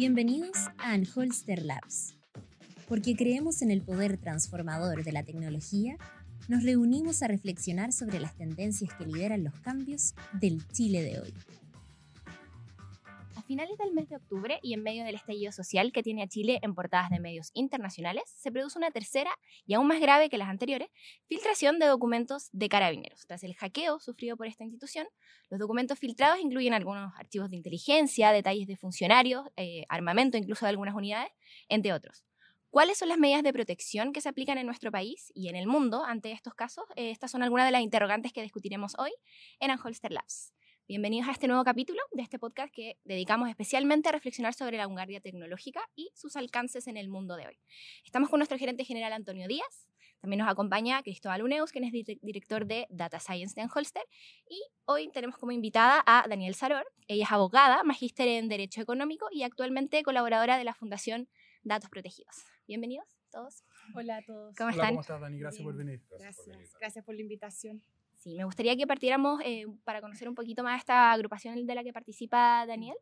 Bienvenidos a Anholster Labs. Porque creemos en el poder transformador de la tecnología, nos reunimos a reflexionar sobre las tendencias que lideran los cambios del Chile de hoy. Finales del mes de octubre y en medio del estallido social que tiene a Chile en portadas de medios internacionales, se produce una tercera y aún más grave que las anteriores, filtración de documentos de carabineros. Tras el hackeo sufrido por esta institución, los documentos filtrados incluyen algunos archivos de inteligencia, detalles de funcionarios, eh, armamento incluso de algunas unidades, entre otros. ¿Cuáles son las medidas de protección que se aplican en nuestro país y en el mundo ante estos casos? Eh, estas son algunas de las interrogantes que discutiremos hoy en Anholster Labs. Bienvenidos a este nuevo capítulo de este podcast que dedicamos especialmente a reflexionar sobre la vanguardia tecnológica y sus alcances en el mundo de hoy. Estamos con nuestro gerente general Antonio Díaz, también nos acompaña Cristóbal Uneus, quien es director de Data Science de Anholster, y hoy tenemos como invitada a Daniel Saror. Ella es abogada, magíster en Derecho Económico y actualmente colaboradora de la Fundación Datos Protegidos. Bienvenidos todos. Hola a todos. ¿Cómo Hola, están? ¿cómo estás, Dani? Gracias por venir. Gracias, gracias por la invitación. Sí, me gustaría que partiéramos eh, para conocer un poquito más esta agrupación de la que participa Daniel.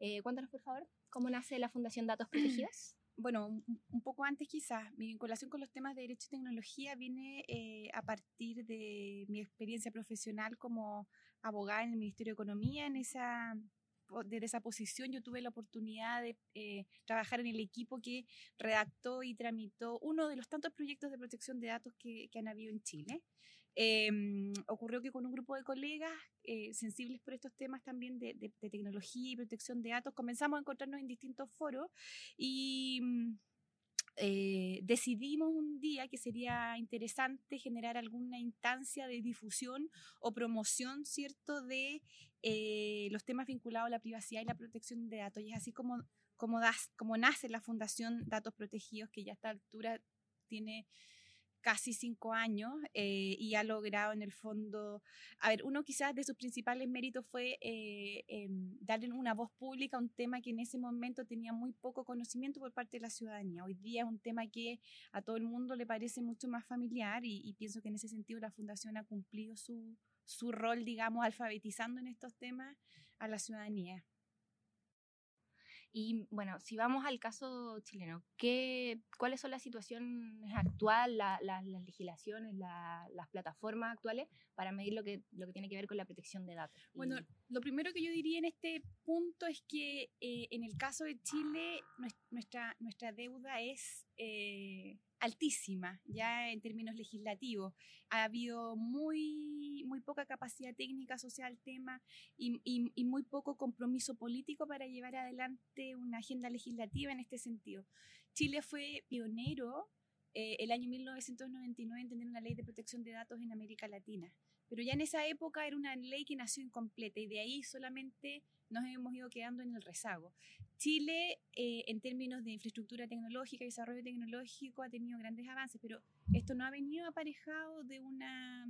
Eh, cuéntanos, por favor, cómo nace la Fundación Datos Protegidos. Bueno, un, poco antes quizás, mi vinculación con los temas de Derecho y Tecnología viene eh, a partir de mi experiencia profesional como abogada en el Ministerio de Economía. En esa, desde esa posición yo tuve la oportunidad de trabajar en el equipo que redactó y tramitó uno de los tantos proyectos de protección de datos que, que han habido en Chile. Em, ocurrió que con un grupo de colegas eh, sensibles por estos temas también de, de- tecnología y protección de datos, comenzamos a encontrarnos en distintos foros y mm, eh, decidimos un día que sería interesante generar alguna instancia de difusión o promoción, ¿cierto?, de eh, los temas vinculados a la privacidad y la protección de datos. Y es así como, como nace la Fundación Datos Protegidos, que ya a esta altura tiene casi cinco años eh, y ha logrado en el fondo, a ver, uno quizás de sus principales méritos fue eh, darle una voz pública a un tema que en ese momento tenía muy poco conocimiento por parte de la ciudadanía. Hoy día es un tema que a todo el mundo le parece mucho más familiar y, y pienso que en ese sentido la Fundación ha cumplido su, su rol, digamos, alfabetizando en estos temas a la ciudadanía. Y bueno, si vamos al caso chileno, ¿qué, ¿cuáles son las situaciones actuales, la- la- las legislaciones, la- las plataformas actuales para medir lo que, lo que tiene que ver con la protección de datos? Bueno, Y- lo primero que yo diría en este punto es que eh, en el caso de Chile nues- nuestra, nuestra deuda es eh, altísima, ya en términos legislativos. Ha habido muy, muy poca capacidad técnica social al tema y, y- muy poco compromiso político para llevar adelante una agenda legislativa en este sentido. Chile fue pionero eh, el año 1999 en tener una ley de protección de datos en América Latina. Pero ya en esa época era una ley que nació incompleta y de ahí solamente nos hemos ido quedando en el rezago. Chile, eh, en términos de infraestructura tecnológica y desarrollo tecnológico, ha tenido grandes avances, pero esto no ha venido aparejado de, una,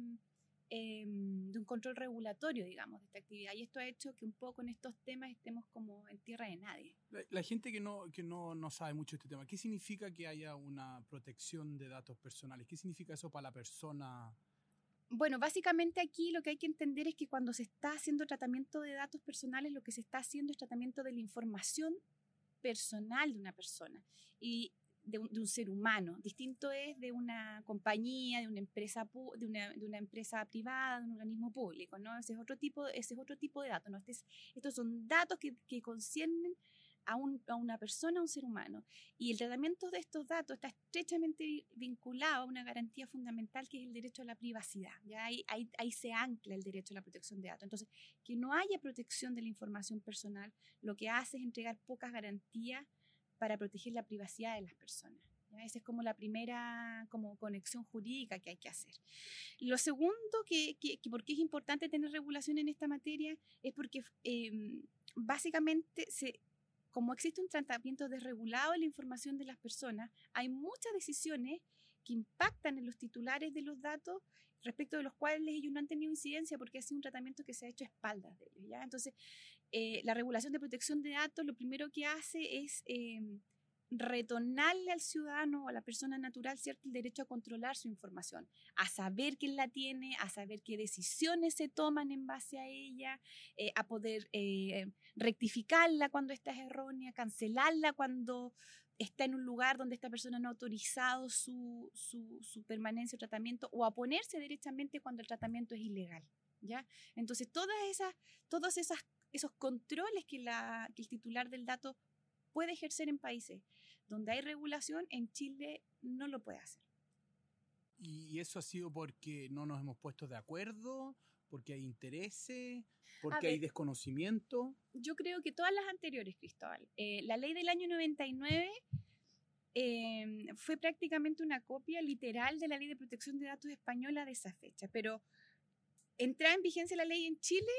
em, de un control regulatorio, digamos, de esta actividad. Y esto ha hecho que un poco en estos temas estemos como en tierra de nadie. La, la gente que, no, que no, no sabe mucho este tema, ¿qué significa que haya una protección de datos personales? ¿Qué significa eso para la persona? Bueno, básicamente aquí lo que hay que entender es que cuando se está haciendo tratamiento de datos personales, lo que se está haciendo es tratamiento de la información personal de una persona y de un, ser humano. Distinto es de una compañía, de una empresa, de una, de una empresa privada, de un organismo público, ¿no? Ese es otro tipo, ese es otro tipo de datos, ¿no? Este es- estos son datos que, que conciernen a, un- a una persona, a un ser humano. Y el tratamiento de estos datos está estrechamente vi- vinculado a una garantía fundamental que es el derecho a la privacidad. ¿ya? Ahí, ahí, ahí se ancla el derecho a la protección de datos. Entonces, que no haya protección de la información personal, lo que hace es entregar pocas garantías para proteger la privacidad de las personas. ¿ya? Esa es como la primera como conexión jurídica que hay que hacer. Lo segundo, que, que, que por qué es importante tener regulación en esta materia, es porque eh, básicamente se, como existe un tratamiento desregulado de la información de las personas, hay muchas decisiones que impactan en los titulares de los datos respecto de los cuales ellos no han tenido incidencia porque ha sido un tratamiento que se ha hecho a espaldas de ellos. ¿ya? Entonces, eh, la regulación de protección de datos lo primero que hace es eh, retornarle al ciudadano o a la persona natural cierto el derecho a controlar su información, a saber quién la tiene, a saber qué decisiones se toman en base a ella, eh, a poder eh, rectificarla cuando esta es errónea, cancelarla cuando está en un lugar donde esta persona no ha autorizado su, su, permanencia o tratamiento o a ponerse derechamente cuando el tratamiento es ilegal. ¿ya? Entonces, todas esas, todos esas, esos controles que, la, que el titular del dato puede ejercer en países donde hay regulación, en Chile no lo puede hacer. ¿Y eso ha sido porque no nos hemos puesto de acuerdo? ¿Porque hay intereses? ¿Porque hay desconocimiento? Yo creo que todas las anteriores, Cristóbal. Eh, la ley del año 99 eh, fue prácticamente una copia literal de la ley de protección de datos española de esa fecha, pero entraba en vigencia la ley en Chile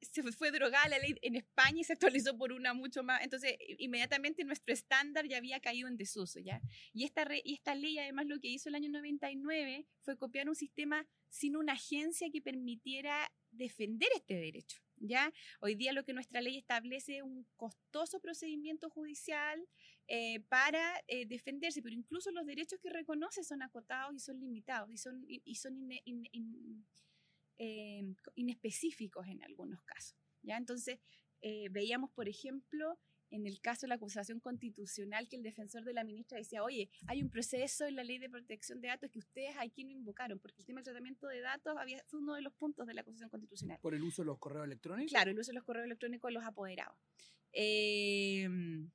se fue drogada la ley en España y se actualizó por una mucho más. Entonces, inmediatamente nuestro estándar ya había caído en desuso, ¿ya? Y esta, y esta ley, además, lo que hizo el año 99 fue copiar un sistema sin una agencia que permitiera defender este derecho, ¿ya? Hoy día lo que nuestra ley establece es un costoso procedimiento judicial eh, para eh, defenderse, pero incluso los derechos que reconoce son acotados y son limitados y son, y, son eh, inespecíficos en algunos casos. ¿ya? Entonces, eh, veíamos, por ejemplo, en el caso de la acusación constitucional que el defensor de la ministra decía, oye, hay un proceso en la ley de protección de datos que ustedes aquí no invocaron, porque el tema del tratamiento de datos había, fue uno de los puntos de la acusación constitucional. ¿Por el uso de los correos electrónicos? Claro, el uso de los correos electrónicos de los apoderados. Em,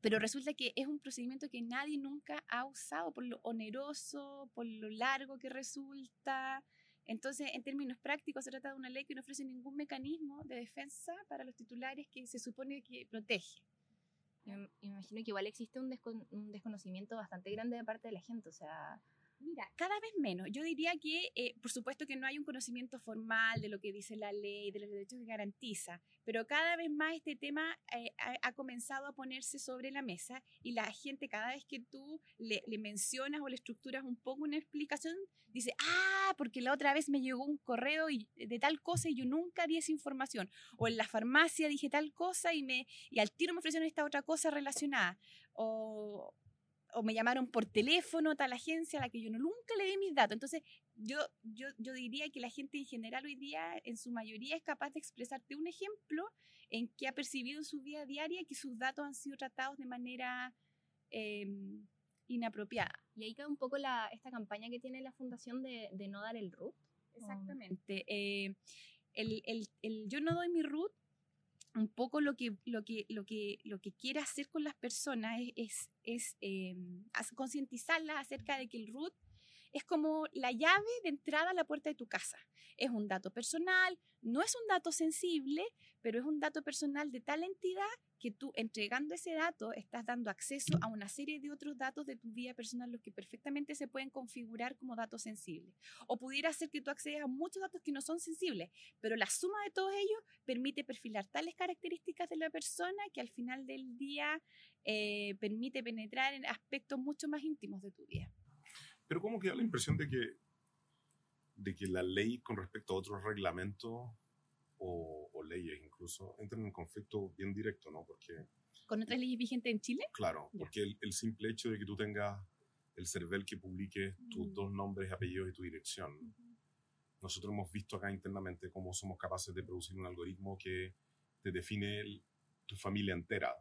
pero resulta que es un procedimiento que nadie nunca ha usado por lo oneroso, por lo largo que resulta, entonces, en términos prácticos, se trata de una ley que no ofrece ningún mecanismo de defensa para los titulares que se supone que protege. Me imagino que igual existe un, desconocimiento bastante grande de parte de la gente, Mira, cada vez menos. Yo diría que, eh, por supuesto que no hay un conocimiento formal de lo que dice la ley, de los derechos que garantiza, pero cada vez más este tema eh, ha, comenzado a ponerse sobre la mesa y la gente cada vez que tú le, mencionas o le estructuras un poco una explicación, dice, ah, porque la otra vez me llegó un correo y, de tal cosa y yo nunca di esa información. O en la farmacia dije tal cosa y, me, y al tiro me ofrecieron esta otra cosa relacionada. O, o me llamaron por teléfono tal agencia a la que yo no, nunca le di mis datos. Entonces, yo, yo, yo diría que la gente en general hoy día, en su mayoría, es capaz de expresarte un ejemplo en que ha percibido en su vida diaria que sus datos han sido tratados de manera em, inapropiada. Y ahí cae un poco la, esta campaña que tiene la fundación de, de no dar el root. Exactamente. Eh, el, el, el, yo no doy mi root un poco lo que, lo que, lo que, lo que quiere hacer con las personas es, es, em, concientizarlas acerca de que el root es como la llave de entrada a la puerta de tu casa. Es un dato personal, no es un dato sensible, pero es un dato personal de tal entidad que tú entregando ese dato estás dando acceso a una serie de otros datos de tu vida personal, los que perfectamente se pueden configurar como datos sensibles. O pudiera ser que tú accedas a muchos datos que no son sensibles, pero la suma de todos ellos permite perfilar tales características de la persona que al final del día eh, permite penetrar en aspectos mucho más íntimos de tu vida. Pero ¿cómo queda la impresión de que, de que la ley con respecto a otros reglamentos o, leyes incluso entran en conflicto bien directo, ¿no? Porque... ¿Con otras leyes vigentes en Chile? Claro, porque el, simple hecho de que tú tengas el CERVEL que publique tus mm. dos nombres, apellidos y tu dirección. Nosotros hemos visto acá internamente cómo somos capaces de producir un algoritmo que te define tu familia entera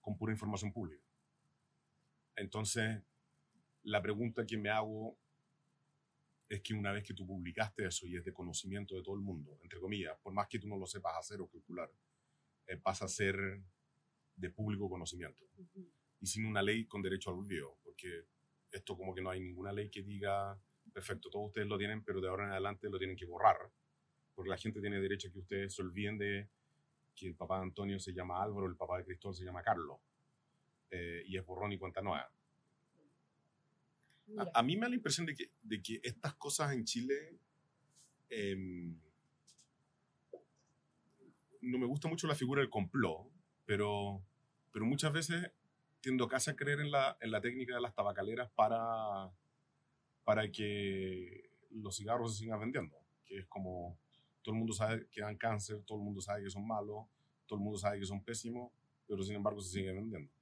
con pura información pública. Entonces, la pregunta que me hago es que una vez que tú publicaste eso y es de conocimiento de todo el mundo, entre comillas, por más que tú no lo sepas hacer o calcular, eh, pasa a ser de público conocimiento. Y sin una ley con derecho al olvido, porque esto como que no hay ninguna ley que diga, perfecto, todos ustedes lo tienen, pero de ahora en adelante lo tienen que borrar, porque la gente tiene derecho a que ustedes se olviden de que el papá de Antonio se llama Álvaro, el papá de Cristóbal se llama Carlos, eh, y es borrón y cuenta nueva. A, mí me da la impresión de que, de que estas cosas en Chile... Em, no me gusta mucho la figura del complot, pero, pero muchas veces tiendo casi a creer en la, en la técnica de las tabacaleras para, para que los cigarros se sigan vendiendo. Que es como todo el mundo sabe que dan cáncer, todo el mundo sabe que son malos, todo el mundo sabe que son pésimos, pero sin embargo se siguen vendiendo.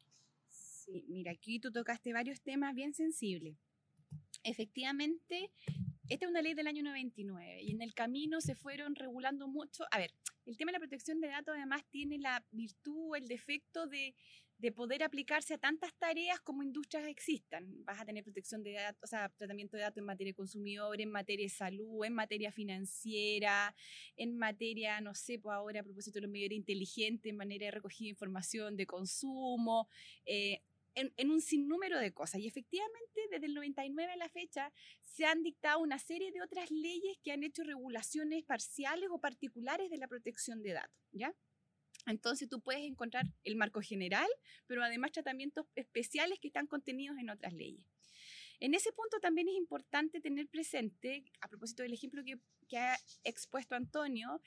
Sí, mira, aquí tú tocaste varios temas bien sensibles. Efectivamente, esta es una ley del año 99 y en el camino se fueron regulando mucho. A ver, el tema de la protección de datos además tiene la virtud el defecto de, de poder aplicarse a tantas tareas como industrias existan. Vas a tener protección de datos, o sea, tratamiento de datos en materia de consumidor, en materia de salud, en materia financiera, en materia, no sé, pues ahora a propósito de los medios inteligentes, en manera de recogida de información de consumo. Eh, en, un sinnúmero de cosas. Y efectivamente, desde el 99 a la fecha, se han dictado una serie de otras leyes que han hecho regulaciones parciales o particulares de la protección de datos, ¿ya? Entonces tú puedes encontrar el marco general, pero además tratamientos especiales que están contenidos en otras leyes. En ese punto también es importante tener presente, a propósito del ejemplo que, que ha expuesto Antonio,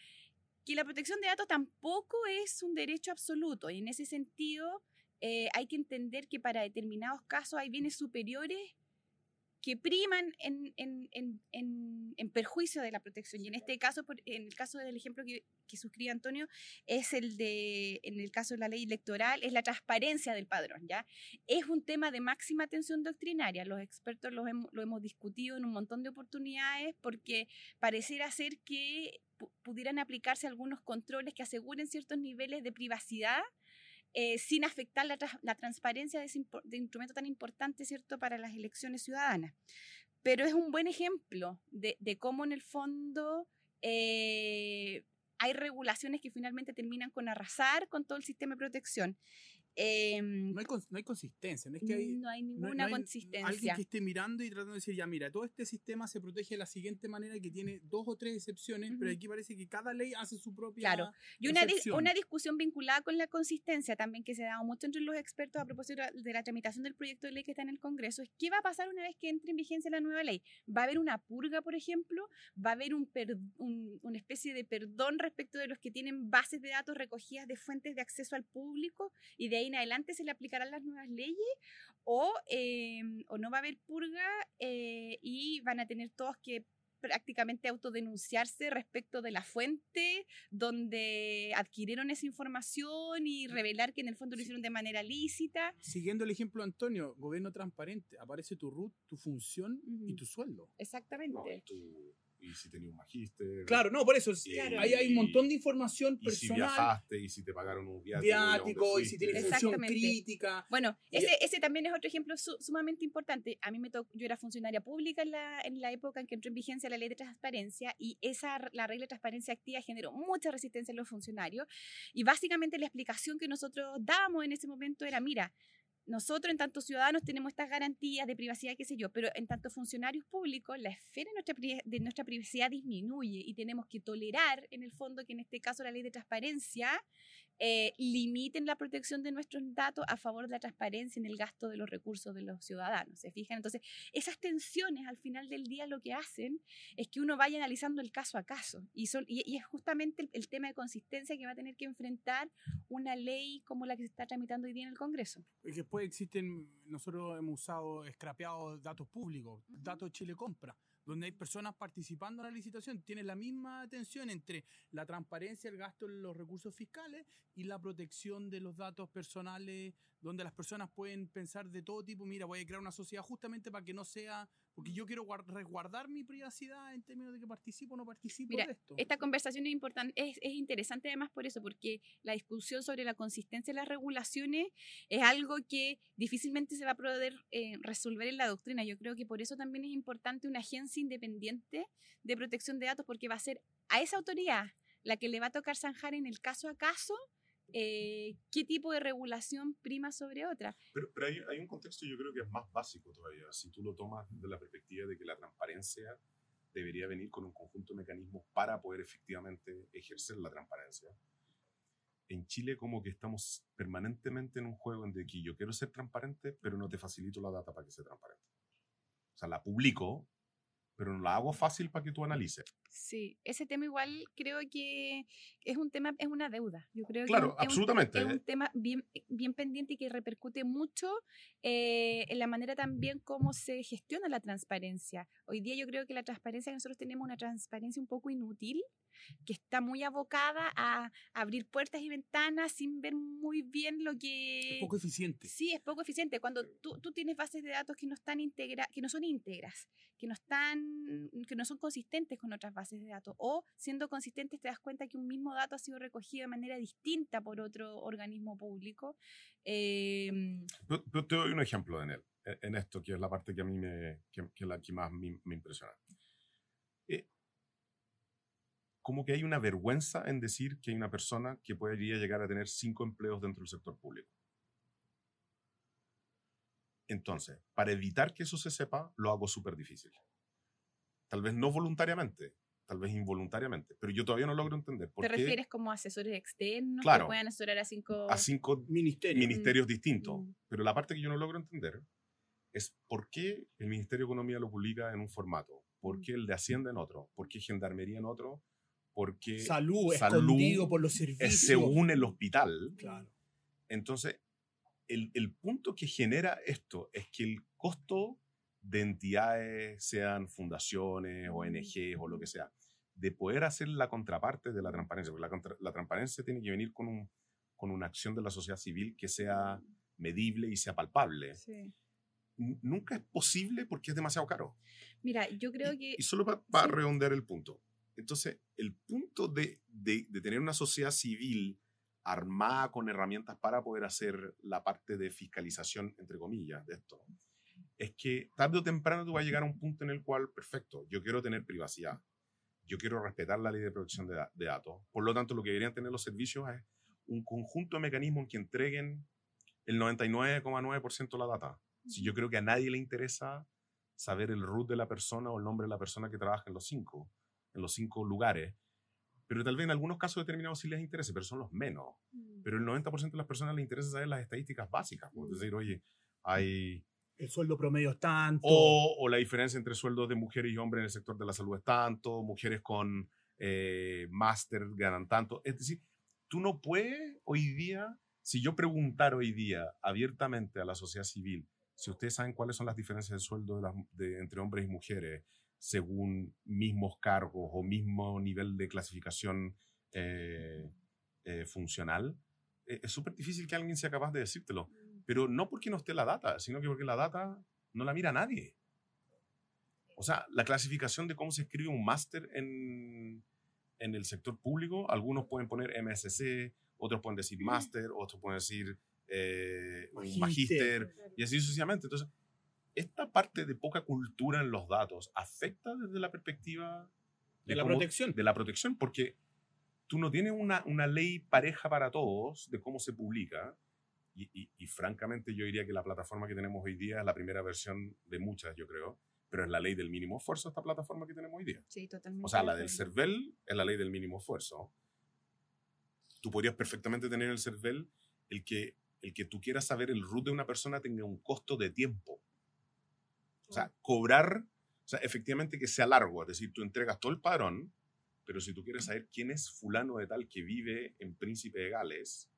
que la protección de datos tampoco es un derecho absoluto y en ese sentido eh, hay que entender que para determinados casos hay bienes superiores que priman en, en, en, en, perjuicio de la protección. Y en este caso, en el caso del ejemplo que, que suscribe Antonio, es el de, en el caso de la ley electoral, es la transparencia del padrón, ¿ya? Es un tema de máxima atención doctrinaria. Los expertos lo hemos, lo hemos discutido en un montón de oportunidades porque pareciera ser que pudieran aplicarse algunos controles que aseguren ciertos niveles de privacidad eh, sin afectar la, transparencia de ese instrumento tan importante, ¿cierto?, para las elecciones ciudadanas. Pero es un buen ejemplo de, de cómo en el fondo eh, hay regulaciones que finalmente terminan con arrasar con todo el sistema de protección. Em, no, hay, no, hay, consistencia, no es que hay, no hay ninguna consistencia. Alguien que esté mirando y tratando de decir, ya mira, todo este sistema se protege de la siguiente manera que tiene dos o tres excepciones, pero aquí parece que cada ley hace su propia. Claro, y una, una discusión vinculada con la consistencia también que se ha dado mucho entre los expertos a propósito de la tramitación del proyecto de ley que está en el Congreso es qué va a pasar una vez que entre en vigencia la nueva ley. ¿Va a haber una purga, por ejemplo? ¿Va a haber un, un una especie de perdón respecto de los que tienen bases de datos recogidas de fuentes de acceso al público y de ahí en adelante se le aplicarán las nuevas leyes o, em, o no va a haber purga eh, y van a tener todos que prácticamente autodenunciarse respecto de la fuente donde adquirieron esa información y revelar que en el fondo lo hicieron de manera lícita. Siguiendo el ejemplo, Antonio, gobierno transparente, aparece tu RUT, tu función y tu sueldo. Exactamente y si tenía un magíster. Claro, no, por eso. ahí hay un montón de información personal. Y si viajaste, y si te pagaron un viático. Viático, y si tienes función crítica. Bueno, ese, ese también es otro ejemplo sumamente importante. A mí me tocó, yo era funcionaria pública en la, en la época en que entró en vigencia la ley de transparencia y esa, la regla de transparencia activa generó mucha resistencia en los funcionarios. Y básicamente la explicación que nosotros dábamos en ese momento era, mira, nosotros en tanto ciudadanos tenemos estas garantías de privacidad, qué sé yo, pero en tanto funcionarios públicos la esfera de nuestra, de nuestra privacidad disminuye y tenemos que tolerar en el fondo que en este caso la ley de transparencia eh, limiten la protección de nuestros datos a favor de la transparencia en el gasto de los recursos de los ciudadanos. ¿Se fijan? Entonces, esas tensiones al final del día lo que hacen es que uno vaya analizando el caso a caso. Y, son, y, es justamente el, tema de consistencia que va a tener que enfrentar una ley como la que se está tramitando hoy día en el Congreso. Y después existen, nosotros hemos usado, scrapeados datos públicos, datos Chile Compra donde hay personas participando en la licitación, tiene la misma tensión entre la transparencia, el gasto de los recursos fiscales y la protección de los datos personales, donde las personas pueden pensar de todo tipo, mira, voy a crear una sociedad justamente para que no sea porque yo quiero resguardar mi privacidad en términos de que participo o no participo Mira, de esto. Esta conversación es, importante, es, es, interesante además por eso, porque la discusión sobre la consistencia de las regulaciones es algo que difícilmente se va a poder eh, resolver en la doctrina. Yo creo que por eso también es importante una agencia independiente de protección de datos, porque va a ser a esa autoridad la que le va a tocar zanjar en el caso a caso eh, qué tipo de regulación prima sobre otra. Pero, pero hay, hay, un contexto yo creo que es más básico todavía. Si tú lo tomas desde la perspectiva de que la transparencia debería venir con un conjunto de mecanismos para poder efectivamente ejercer la transparencia. En Chile como que estamos permanentemente en un juego en de que yo quiero ser transparente, pero no te facilito la data para que sea transparente. O sea, la publico, pero no la hago fácil para que tú analices. Sí, ese tema igual creo que es un tema, es una deuda. Yo creo claro, que absolutamente. Es un, tema bien, bien pendiente y que repercute mucho eh, en la manera también como se gestiona la transparencia. Hoy día yo creo que la transparencia nosotros tenemos una transparencia un poco inútil que está muy abocada a abrir puertas y ventanas sin ver muy bien lo que... Es poco eficiente. Sí, es poco eficiente. Cuando tú, tú tienes bases de datos que no, están integra que no son íntegras, que no, están, que no son consistentes con otras bases de datos, o siendo consistentes te das cuenta que un mismo dato ha sido recogido de manera distinta por otro organismo público. Eh... te doy un ejemplo, Daniel, e, en esto, que es la parte que a mí me, que, que la que más me, me impresiona. Como que hay una vergüenza en decir que hay una persona que podría llegar a tener cinco empleos dentro del sector público. Entonces, para evitar que eso se sepa, lo hago súper difícil. Tal vez no voluntariamente, tal vez involuntariamente, pero yo todavía no logro entender por ¿Te qué. refieres como asesores externos claro, que puedan asesorar a cinco, a cinco ministerios, ministerios distintos? Mm. Pero la parte que yo no logro entender es por qué el Ministerio de Economía lo publica en un formato, por Mm. qué el de Hacienda en otro, por qué Gendarmería en otro, porque salud, salud escondido por los servicios. es según el hospital. Claro. Entonces, el, el punto que genera esto es que el costo de entidades, sean fundaciones, ONGs o lo que sea, de poder hacer la contraparte de la transparencia, porque la, contra- la transparencia tiene que venir con, un, con una acción de la sociedad civil que sea medible y sea palpable. Sí. Nunca es posible porque es demasiado caro. Mira, yo creo Y- que... Y, solo para sí. redondear el punto. Entonces, el punto de, de- de tener una sociedad civil armada con herramientas para poder hacer la parte de fiscalización, entre comillas, de esto, es que tarde o temprano tú vas a llegar a un punto en el cual, perfecto, yo quiero tener privacidad, yo quiero respetar la ley de protección de, de datos, por lo tanto lo que deberían tener los servicios es un conjunto de mecanismos que entreguen el 99,9% de la data. Si yo creo que a nadie le interesa saber el root de la persona o el nombre de la persona que trabaja en los cinco, en los cinco lugares, pero tal vez en algunos casos determinados sí les interese, pero son los menos. Pero el 90% de las personas les interesa saber las estadísticas básicas, pues, es decir, oye, hay... El sueldo promedio es tanto. O, o la diferencia entre sueldos de mujeres y hombres en el sector de la salud es tanto, mujeres con eh, máster ganan tanto. Es decir, tú no puedes hoy día, si yo preguntar hoy día abiertamente a la sociedad civil, si ustedes saben cuáles son las diferencias de sueldo de las- de- entre hombres y mujeres según mismos cargos o mismo nivel de clasificación eh, eh, funcional, eh, es súper difícil que alguien sea capaz de decírtelo. Pero no porque no esté la data, sino que porque la data no la mira nadie. O sea, la clasificación de cómo se escribe un máster en, en el sector público, algunos pueden poner MSC, otros pueden decir máster, otros pueden decir eh, magíster, y así sucesivamente. Entonces, esta parte de poca cultura en los datos afecta desde la perspectiva De la cómo- protección. De la protección, porque tú no tienes una, una ley pareja para todos de cómo se publica. Y, y- y francamente yo diría que la plataforma que tenemos hoy día es la primera versión de muchas, yo creo, pero es la ley del mínimo esfuerzo esta plataforma que tenemos hoy día. Sí, totalmente. O sea, la del. CERVEL es la ley del mínimo esfuerzo. Tú podrías perfectamente tener en el CERVEL el que, el que tú quieras saber el root de una persona tenga un costo de tiempo. O sea, cobrar, o sea, efectivamente que sea largo, es decir, tú entregas todo el padrón, pero si tú quieres saber quién es fulano de tal que vive en Príncipe de Gales,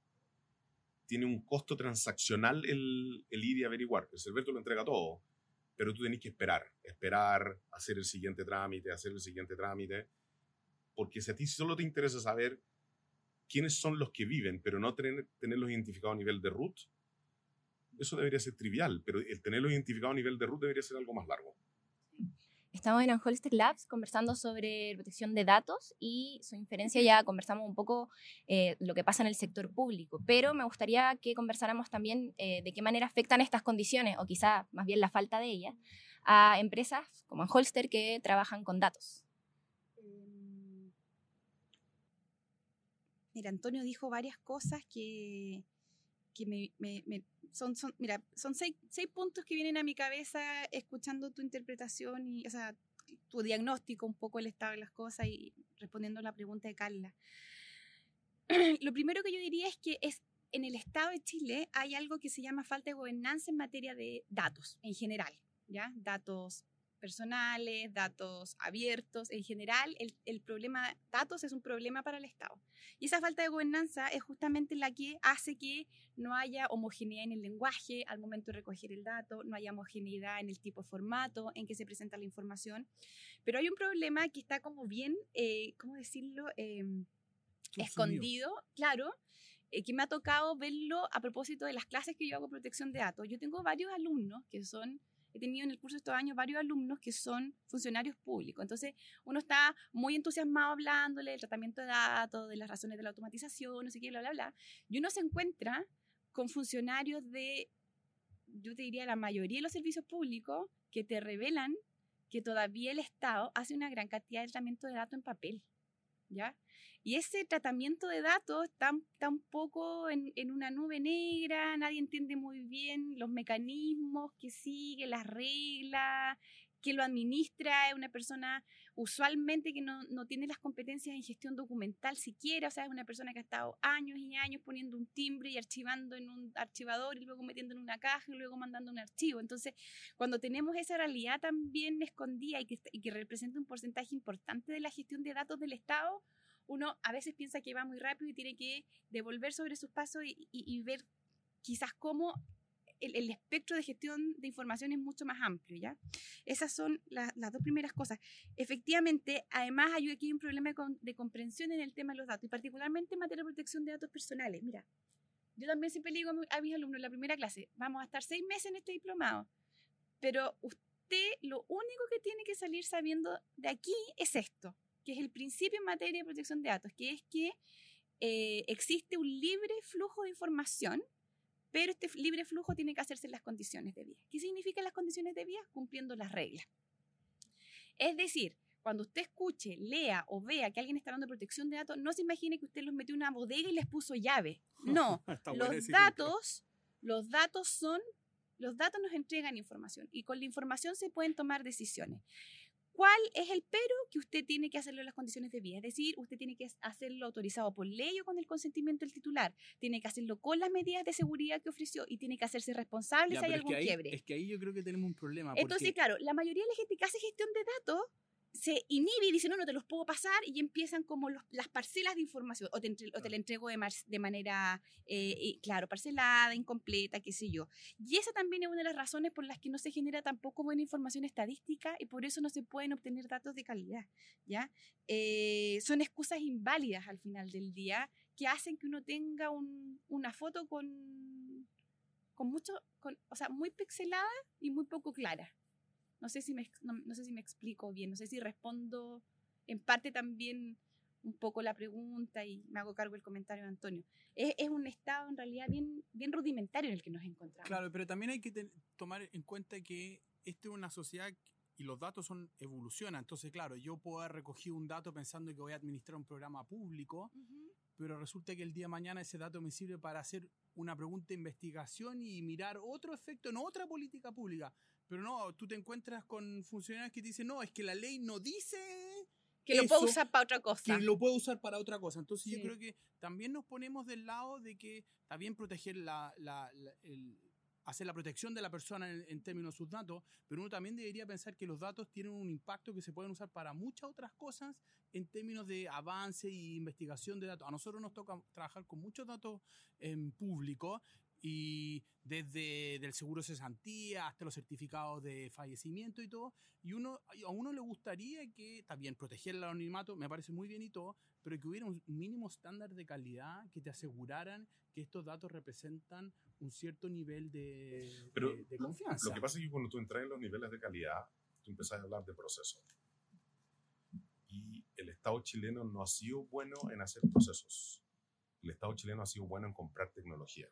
tiene un costo transaccional el, el ir y averiguar. El server te lo entrega todo, pero tú tenés que esperar, esperar, hacer el siguiente trámite, hacer el siguiente trámite, porque si a ti solo te interesa saber quiénes son los que viven, pero no tener, tenerlos identificados a nivel de root, eso debería ser trivial, pero el tenerlos identificados a nivel de root debería ser algo más largo. Estamos en Holster Labs conversando sobre protección de datos y su inferencia ya conversamos un poco eh, lo que pasa en el sector público, pero me gustaría que conversáramos también eh, de qué manera afectan estas condiciones, o quizá más bien la falta de ellas, a empresas como Holster que trabajan con datos. Em, Mira, Antonio dijo varias cosas que, que me, me- me- son, son, mira, son seis, seis puntos que vienen a mi cabeza escuchando tu interpretación y, o sea, tu diagnóstico, un poco el estado de las cosas y respondiendo a la pregunta de Carla. Lo primero que yo diría es que es en el Estado de Chile hay algo que se llama falta de gobernanza en materia de datos en general, ¿ya? Datos personales, datos abiertos. En general, el, el problema datos es un problema para el Estado. Y esa falta de gobernanza es justamente la que hace que no haya homogeneidad en el lenguaje al momento de recoger el dato, no haya homogeneidad en el tipo de formato en que se presenta la información. Pero hay un problema que está como bien, eh, ¿cómo decirlo? Em, escondido, claro, eh, que me ha tocado verlo a propósito de las clases que yo hago protección de datos. Yo tengo varios alumnos que son he tenido en el curso estos años varios alumnos que son funcionarios públicos. Entonces, uno está muy entusiasmado hablándole del tratamiento de datos, de las razones de la automatización, no sé qué, bla, bla, bla. Y uno se encuentra con funcionarios de, yo te diría, la mayoría de los servicios públicos que te revelan que todavía el Estado hace una gran cantidad de tratamiento de datos en papel. ¿Ya? Y ese tratamiento de datos está, un poco en, una nube negra, nadie entiende muy bien los mecanismos que sigue, las reglas, que lo administra, es una persona usualmente que no, no, tiene las competencias en gestión documental siquiera, o sea, es una persona que ha estado años y años poniendo un timbre y archivando en un archivador y luego metiendo en una caja y luego mandando un archivo. Entonces, cuando tenemos esa realidad también escondida y que, que representa un porcentaje importante de la gestión de datos del Estado, uno a veces piensa que va muy rápido y tiene que devolver sobre sus pasos y, ver quizás cómo el, espectro de gestión de información es mucho más amplio, ¿ya? Esas son las dos primeras cosas. Efectivamente, además hay aquí un problema de, comprensión en el tema de los datos, y particularmente en materia de protección de datos personales. Mira, yo también siempre digo a mis alumnos en la primera clase, vamos a estar seis meses en este diplomado, pero usted lo único que tiene que salir sabiendo de aquí es esto que es el principio en materia de protección de datos, que es que eh, existe un libre flujo de información, pero este libre flujo tiene que hacerse en las condiciones de vía. ¿Qué significan las condiciones de vía? Cumpliendo las reglas. Es decir, cuando usted escuche, lea o vea que alguien está hablando de protección de datos, no se imagine que usted los metió en una bodega y les puso llave. No, los datos, los datos son, los datos nos entregan información y con la información se pueden tomar decisiones. ¿Cuál es el pero que usted tiene que hacerlo en las condiciones de vía? Es decir, usted tiene que hacerlo autorizado por ley o con el consentimiento del titular. Tiene que hacerlo con las medidas de seguridad que ofreció y tiene que hacerse responsable si hay algún quiebre. Es que ahí yo creo que tenemos un problema. Entonces, claro, la mayoría de la gente que hace gestión de datos se inhibe y dice, no, no te los puedo pasar y empiezan como las parcelas de información o te, o te la entrego de, de manera, eh, claro, parcelada, incompleta, qué sé yo. Y esa también es una de las razones por las que no se genera tampoco buena información estadística y por eso no se pueden obtener datos de calidad, ¿ya? Eh, son excusas inválidas al final del día que hacen que uno tenga un, una foto con, con mucho, con, o sea, muy pixelada y muy poco clara. No sé, si me, no, sé si me explico bien, no sé si respondo en parte también un poco la pregunta y me hago cargo del comentario de Antonio. Es, es, un estado en realidad bien, bien rudimentario en el que nos encontramos. Claro, pero también hay que tomar en cuenta que esto es una sociedad y los datos son evolucionan. Entonces, claro, yo puedo haber recogido un dato pensando que voy a administrar un programa público, pero resulta que el día de mañana ese dato me sirve para hacer una pregunta de investigación y mirar otro efecto en otra política pública. Pero no, tú te encuentras con funcionarios que te dicen, no, es que la ley no dice... Que lo puedo usar para otra cosa. Que lo puedo usar para otra cosa. Entonces yo creo que también nos ponemos del lado de que está bien proteger la, la, el, hacer la protección de la persona en, términos de sus datos, pero uno también debería pensar que los datos tienen un impacto que se pueden usar para muchas otras cosas en términos de avance e investigación de datos. A nosotros nos toca trabajar con muchos datos en público y desde el seguro de cesantía hasta los certificados de fallecimiento y todo. Y uno, a uno le gustaría que, también proteger el anonimato, me parece muy bien y todo, pero que hubiera un mínimo estándar de calidad que te aseguraran que estos datos representan un cierto nivel de, de, confianza. Lo que pasa es que cuando tú entras en los niveles de calidad, tú empiezas a hablar de procesos. Y el Estado chileno no ha sido bueno en hacer procesos. El Estado chileno ha sido bueno en comprar tecnología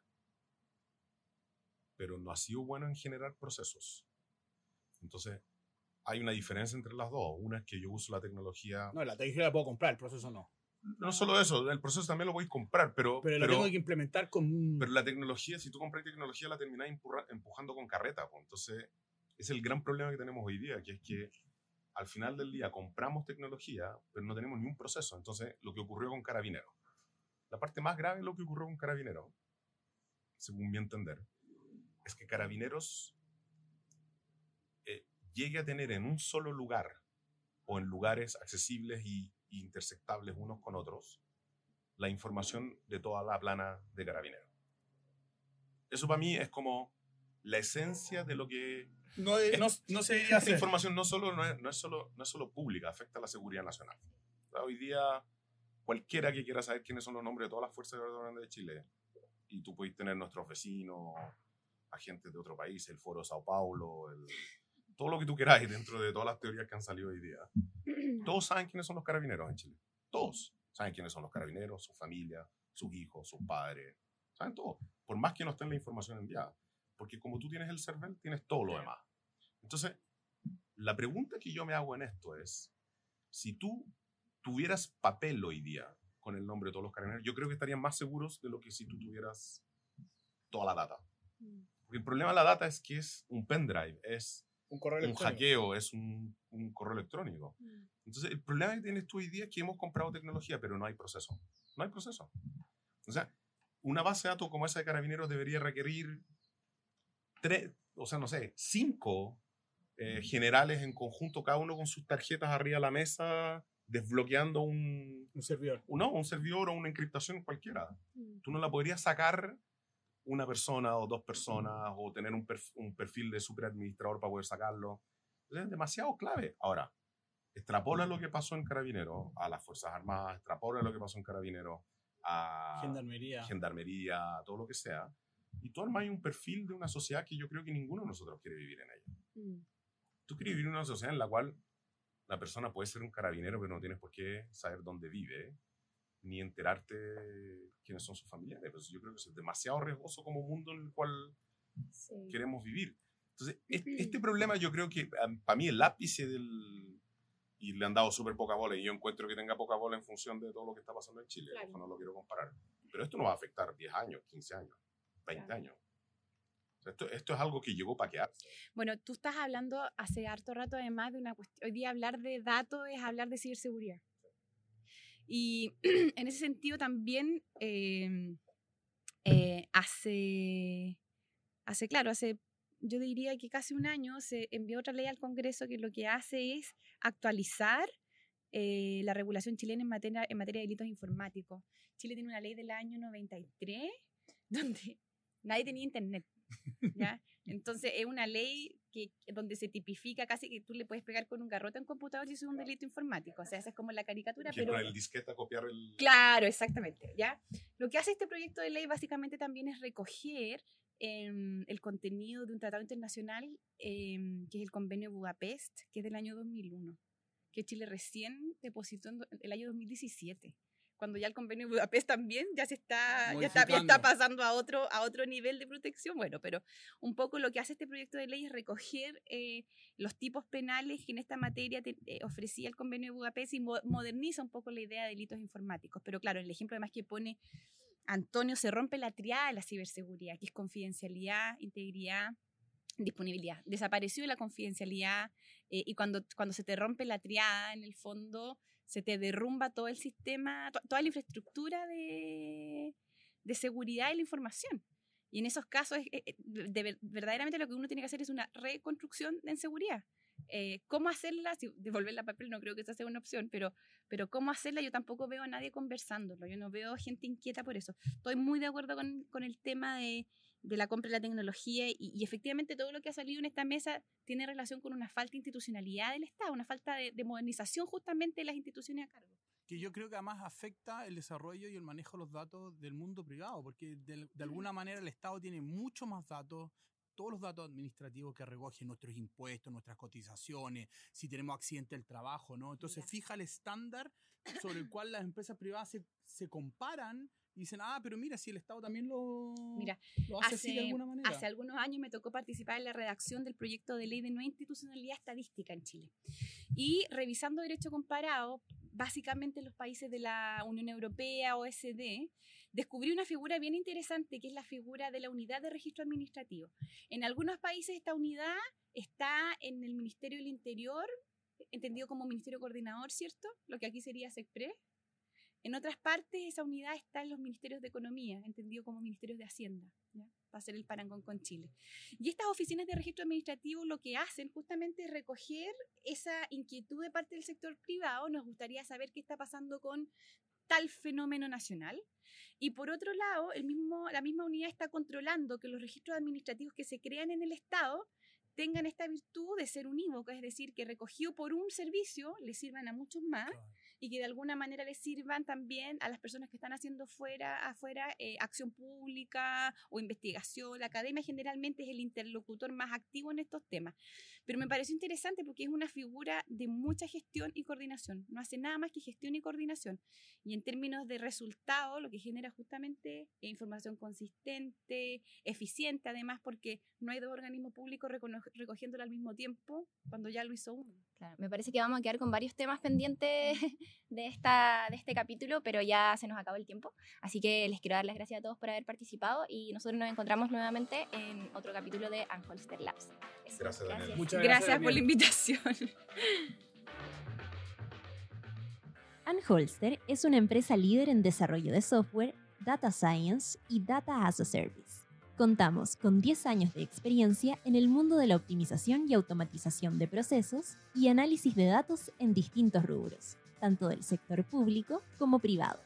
pero no ha sido bueno en generar procesos. Entonces, hay una diferencia entre las dos. Una es que yo uso la tecnología. No, la tecnología la puedo comprar, el proceso no. No solo eso, el proceso también lo voy a comprar, pero. Pero, lo tengo que implementar con. Pero la tecnología, si tú compras tecnología, la terminás empujando con carreta. Entonces, es el gran problema que tenemos hoy día, que es que al final del día compramos tecnología, pero no tenemos ni un proceso. Entonces, lo que ocurrió con Carabinero. La parte más grave es lo que ocurrió con Carabinero, según mi entender, es que Carabineros eh, llegue a tener en un solo lugar o en lugares accesibles y intersectables unos con otros la información de toda la plana de carabineros. Eso para mí es como la esencia de lo que... No, eh, no, no se Esta información no, solo, no, es, no, es solo, no es solo pública, afecta a la seguridad nacional. Hoy día, cualquiera que quiera saber quiénes son los nombres de todas las fuerzas de orden de Chile, y tú puedes tener nuestros vecinos, agentes de otro país, el Foro Sao Paulo, el, todo lo que tú queráis dentro de todas las teorías que han salido hoy día. Todos saben quiénes son los carabineros en Chile. Todos saben quiénes son los carabineros, su familia, sus hijos, sus padres. Saben todo. Por más que no estén la información enviada. Porque como tú tienes el CERVEL, tienes todo lo demás. Entonces, la pregunta que yo me hago en esto es, si tú tuvieras papel hoy día con el nombre de todos los carabineros, yo creo que estarían más seguros de lo que si tú tuvieras toda la data. Mm. Porque el problema de la data es que es un pendrive, es un correo un hackeo, es un, un correo electrónico. Mm. Entonces, el problema que tienes tú hoy día es que hemos comprado tecnología, pero no hay proceso. No hay proceso. O sea, una base de datos como esa de carabineros debería requerir tres, o sea, no sé, cinco eh, generales en conjunto, cada uno con sus tarjetas arriba de la mesa, desbloqueando un, Un servidor. un- no, un servidor o una encriptación cualquiera. Mm. Tú no la podrías sacar una persona o dos personas o tener un, perf- un perfil de superadministrador para poder sacarlo. Es demasiado clave. Ahora, extrapola lo que pasó en Carabineros a las Fuerzas Armadas, extrapola lo que pasó en Carabineros a Gendarmería. Gendarmería, a todo lo que sea. Y tú armas un perfil de una sociedad que yo creo que ninguno de nosotros quiere vivir en ella. Mm. Tú quieres vivir en una sociedad en la cual la persona puede ser un carabinero, pero no tienes por qué saber dónde vive, ni enterarte quiénes son sus familiares. Pues yo creo que eso es demasiado riesgoso como mundo en el cual Sí. queremos vivir. Entonces, este, este problema yo creo que para mí el ápice del... Y le han dado súper poca bola, y yo encuentro que tenga poca bola en función de todo lo que está pasando en Chile. Claro. No lo quiero comparar. Pero esto no va a afectar 10 años, 15 años, 20 Claro. años. Esto, esto es algo que llegó para quedarse. Bueno, tú estás hablando hace harto rato además de una cuestión. Hoy día hablar de datos es hablar de ciberseguridad. Y en ese sentido también eh, eh, hace, hace, claro, hace, yo diría que casi un año se envió otra ley al Congreso que lo que hace es actualizar eh, la regulación chilena en materia, en materia de delitos informáticos. Chile tiene una ley del año 93 donde nadie tenía internet. ¿ya? Entonces es una ley que, donde se tipifica casi que tú le puedes pegar con un garrote a un computador si eso es un delito informático. O sea, esa es como la caricatura, Que pero... el disquete a copiar el... Claro, exactamente, ¿ya? Lo que hace este proyecto de ley básicamente también es recoger em, el contenido de un tratado internacional em, que es el Convenio de Budapest, que es del año 2001, que Chile recién depositó en el año 2017 cuando ya el convenio de Budapest también ya se está, ya está, ya está pasando a otro, a otro nivel de protección. Bueno, pero un poco lo que hace este proyecto de ley es recoger eh, los tipos penales que en esta materia te- eh, ofrecía el convenio de Budapest y mo- moderniza un poco la idea de delitos informáticos. Pero claro, el ejemplo además que pone Antonio se rompe la triada de la ciberseguridad, que es confidencialidad, integridad, disponibilidad. Desapareció la confidencialidad eh, y cuando, cuando se te rompe la triada, en el fondo, se te derrumba todo el sistema, to- toda la infraestructura de, de seguridad de la información. Y en esos casos, eh, eh, de ver- verdaderamente lo que uno tiene que hacer es una reconstrucción en seguridad. Eh, ¿Cómo hacerla? Si devolverla a papel no creo que esa sea una opción, pero, pero ¿cómo hacerla? Yo tampoco veo a nadie conversándolo, yo no veo gente inquieta por eso. Estoy muy de acuerdo con, con el tema de, de la compra de la tecnología y, y efectivamente todo lo que ha salido en esta mesa tiene relación con una falta de institucionalidad del Estado, una falta de, de modernización justamente de las instituciones a cargo. que yo creo que además afecta el desarrollo y el manejo de los datos del mundo privado, porque de, de alguna manera el Estado tiene mucho más datos, todos los datos administrativos que recogen nuestros impuestos, nuestras cotizaciones, si tenemos accidente del trabajo, ¿no? Entonces Ya. fija el estándar sobre el cual las empresas privadas se, se comparan y dicen, ah, pero mira, si el Estado también lo, Mira, lo hace así de alguna manera. Hace algunos años me tocó participar en la redacción del proyecto de ley de no institucionalidad estadística en Chile. Y revisando derecho comparado, básicamente en los países de la Unión Europea, OSD, descubrí una figura bien interesante que es la figura de la unidad de registro administrativo. En algunos países esta unidad está en el Ministerio del Interior, entendido como Ministerio Coordinador, ¿cierto? Lo que aquí sería SECPRE. En otras partes esa unidad está en los ministerios de Economía, entendido como Ministerios de Hacienda. ¿ya? para hacer el parangón con Chile. Y estas oficinas de registro administrativo lo que hacen justamente es recoger esa inquietud de parte del sector privado. Nos gustaría saber qué está pasando con tal fenómeno nacional. Y por otro lado, la misma unidad está controlando que los registros administrativos que se crean en el Estado tengan esta virtud de ser unívocos, es decir, que recogido por un servicio le sirvan a muchos más y que de alguna manera les sirvan también a las personas que están haciendo fuera, afuera eh, acción pública o investigación. La academia generalmente es el interlocutor más activo en estos temas. Pero me pareció interesante porque es una figura de mucha gestión y coordinación. No hace nada más que gestión y coordinación. Y en términos de resultado, lo que genera justamente información consistente, eficiente, además, porque no hay dos organismos públicos recogiéndola al mismo tiempo cuando ya lo hizo uno. Claro, me parece que vamos a quedar con varios temas pendientes de, esta, de este capítulo, pero ya se nos acabó el tiempo. Así que les quiero dar las gracias a todos por haber participado y nosotros nos encontramos nuevamente en otro capítulo de Anholster Labs. gracias, Daniel. Muchas gracias, por la invitación. Anholster es una empresa líder en desarrollo de software, data science y data as a service. Contamos con 10 años de experiencia en el mundo de la optimización y automatización de procesos y análisis de datos en distintos rubros tanto del sector público como privado.